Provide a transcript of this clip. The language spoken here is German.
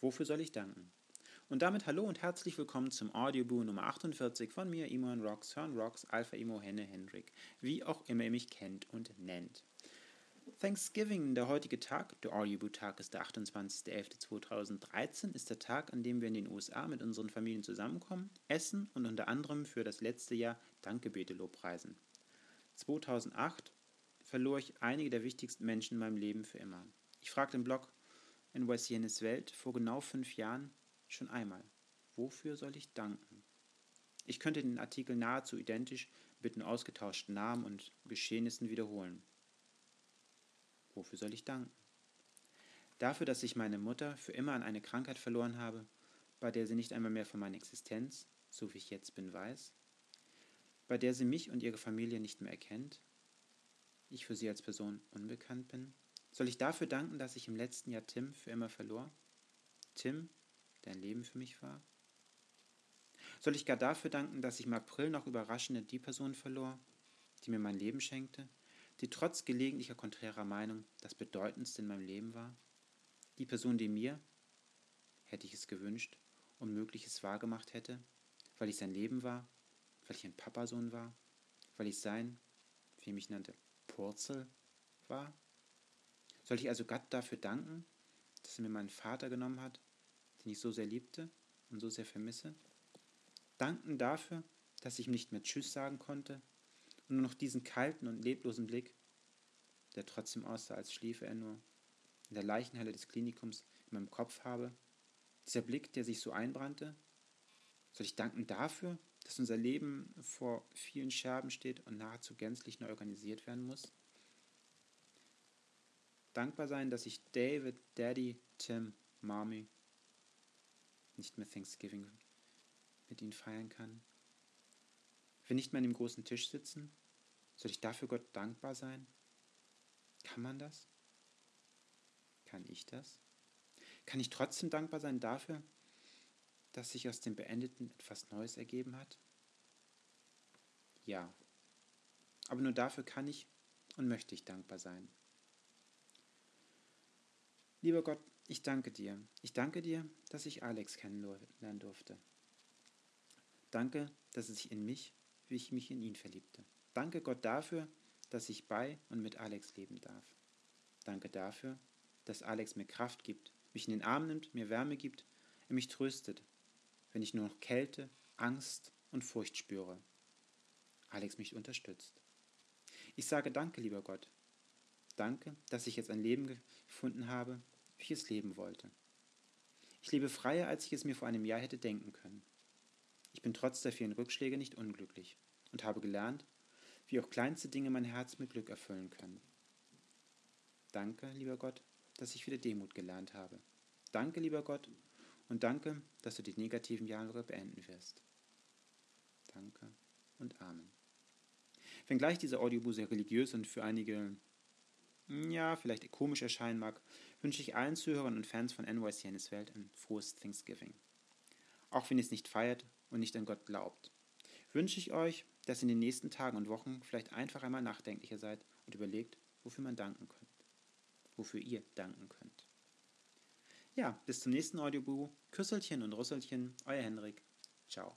Wofür soll ich danken? Und damit hallo und herzlich willkommen zum Audioboo Nummer 48 von mir, Imo Rocks, Hören Rocks, Alpha Imo Henne Hendrik, wie auch immer ihr mich kennt und nennt. Thanksgiving, der heutige Tag, der Audioboo-Tag ist der 28.11.2013, ist der Tag, an dem wir in den USA mit unseren Familien zusammenkommen, essen und unter anderem für das letzte Jahr Dankgebete lobpreisen. 2008 verlor ich einige der wichtigsten Menschen in meinem Leben für immer. Ich fragte im Blog, NYCNS Welt vor genau fünf Jahren schon einmal. Wofür soll ich danken? Ich könnte den Artikel nahezu identisch mit den ausgetauschten Namen und Geschehnissen wiederholen. Wofür soll ich danken? Dafür, dass ich meine Mutter für immer an eine Krankheit verloren habe, bei der sie nicht einmal mehr von meiner Existenz, so wie ich jetzt bin, weiß, bei der sie mich und ihre Familie nicht mehr erkennt, ich für sie als Person unbekannt bin, soll ich dafür danken, dass ich im letzten Jahr Tim für immer verlor? Tim, der ein Leben für mich war? Soll ich gar dafür danken, dass ich im April noch überraschend die Person verlor, die mir mein Leben schenkte, die trotz gelegentlicher konträrer Meinung das Bedeutendste in meinem Leben war? Die Person, die mir, hätte ich es gewünscht, Unmögliches wahrgemacht hätte, weil ich sein Leben war, weil ich ein Papasohn war, weil ich sein, wie er mich nannte, Purzel war? Soll ich also Gott dafür danken, dass er mir meinen Vater genommen hat, den ich so sehr liebte und so sehr vermisse? Danken dafür, dass ich ihm nicht mehr Tschüss sagen konnte und nur noch diesen kalten und leblosen Blick, der trotzdem aussah, als schliefe er nur, in der Leichenhalle des Klinikums in meinem Kopf habe? Dieser Blick, der sich so einbrannte? Soll ich danken dafür, dass unser Leben vor vielen Scherben steht und nahezu gänzlich neu organisiert werden muss? Dankbar sein, dass ich David, Daddy, Tim, Mommy nicht mehr Thanksgiving mit ihnen feiern kann. Wenn nicht mehr an dem großen Tisch sitzen, soll ich dafür Gott dankbar sein? Kann man das? Kann ich das? Kann ich trotzdem dankbar sein dafür, dass sich aus dem Beendeten etwas Neues ergeben hat? Ja. Aber nur dafür kann ich und möchte ich dankbar sein. Lieber Gott, ich danke dir. Ich danke dir, dass ich Alex kennenlernen durfte. Danke, dass er sich in mich, wie ich mich in ihn verliebte. Danke Gott dafür, dass ich bei und mit Alex leben darf. Danke dafür, dass Alex mir Kraft gibt, mich in den Arm nimmt, mir Wärme gibt, er mich tröstet, wenn ich nur noch Kälte, Angst und Furcht spüre. Alex mich unterstützt. Ich sage danke, lieber Gott, Danke, dass ich jetzt ein Leben gefunden habe, wie ich es leben wollte. Ich lebe freier, als ich es mir vor einem Jahr hätte denken können. Ich bin trotz der vielen Rückschläge nicht unglücklich und habe gelernt, wie auch kleinste Dinge mein Herz mit Glück erfüllen können. Danke, lieber Gott, dass ich wieder Demut gelernt habe. Danke, lieber Gott, und danke, dass du die negativen Jahre beenden wirst. Danke und Amen. Wenngleich diese Audiobuch sehr religiös und für einige ja, vielleicht komisch erscheinen mag, wünsche ich allen Zuhörern und Fans von NYCNS Welt ein frohes Thanksgiving. Auch wenn ihr es nicht feiert und nicht an Gott glaubt, wünsche ich euch, dass ihr in den nächsten Tagen und Wochen vielleicht einfach einmal nachdenklicher seid und überlegt, wofür man danken könnt. Wofür ihr danken könnt. Ja, bis zum nächsten Audiobuch. Küsselchen und Rüsselchen, euer Henrik. Ciao.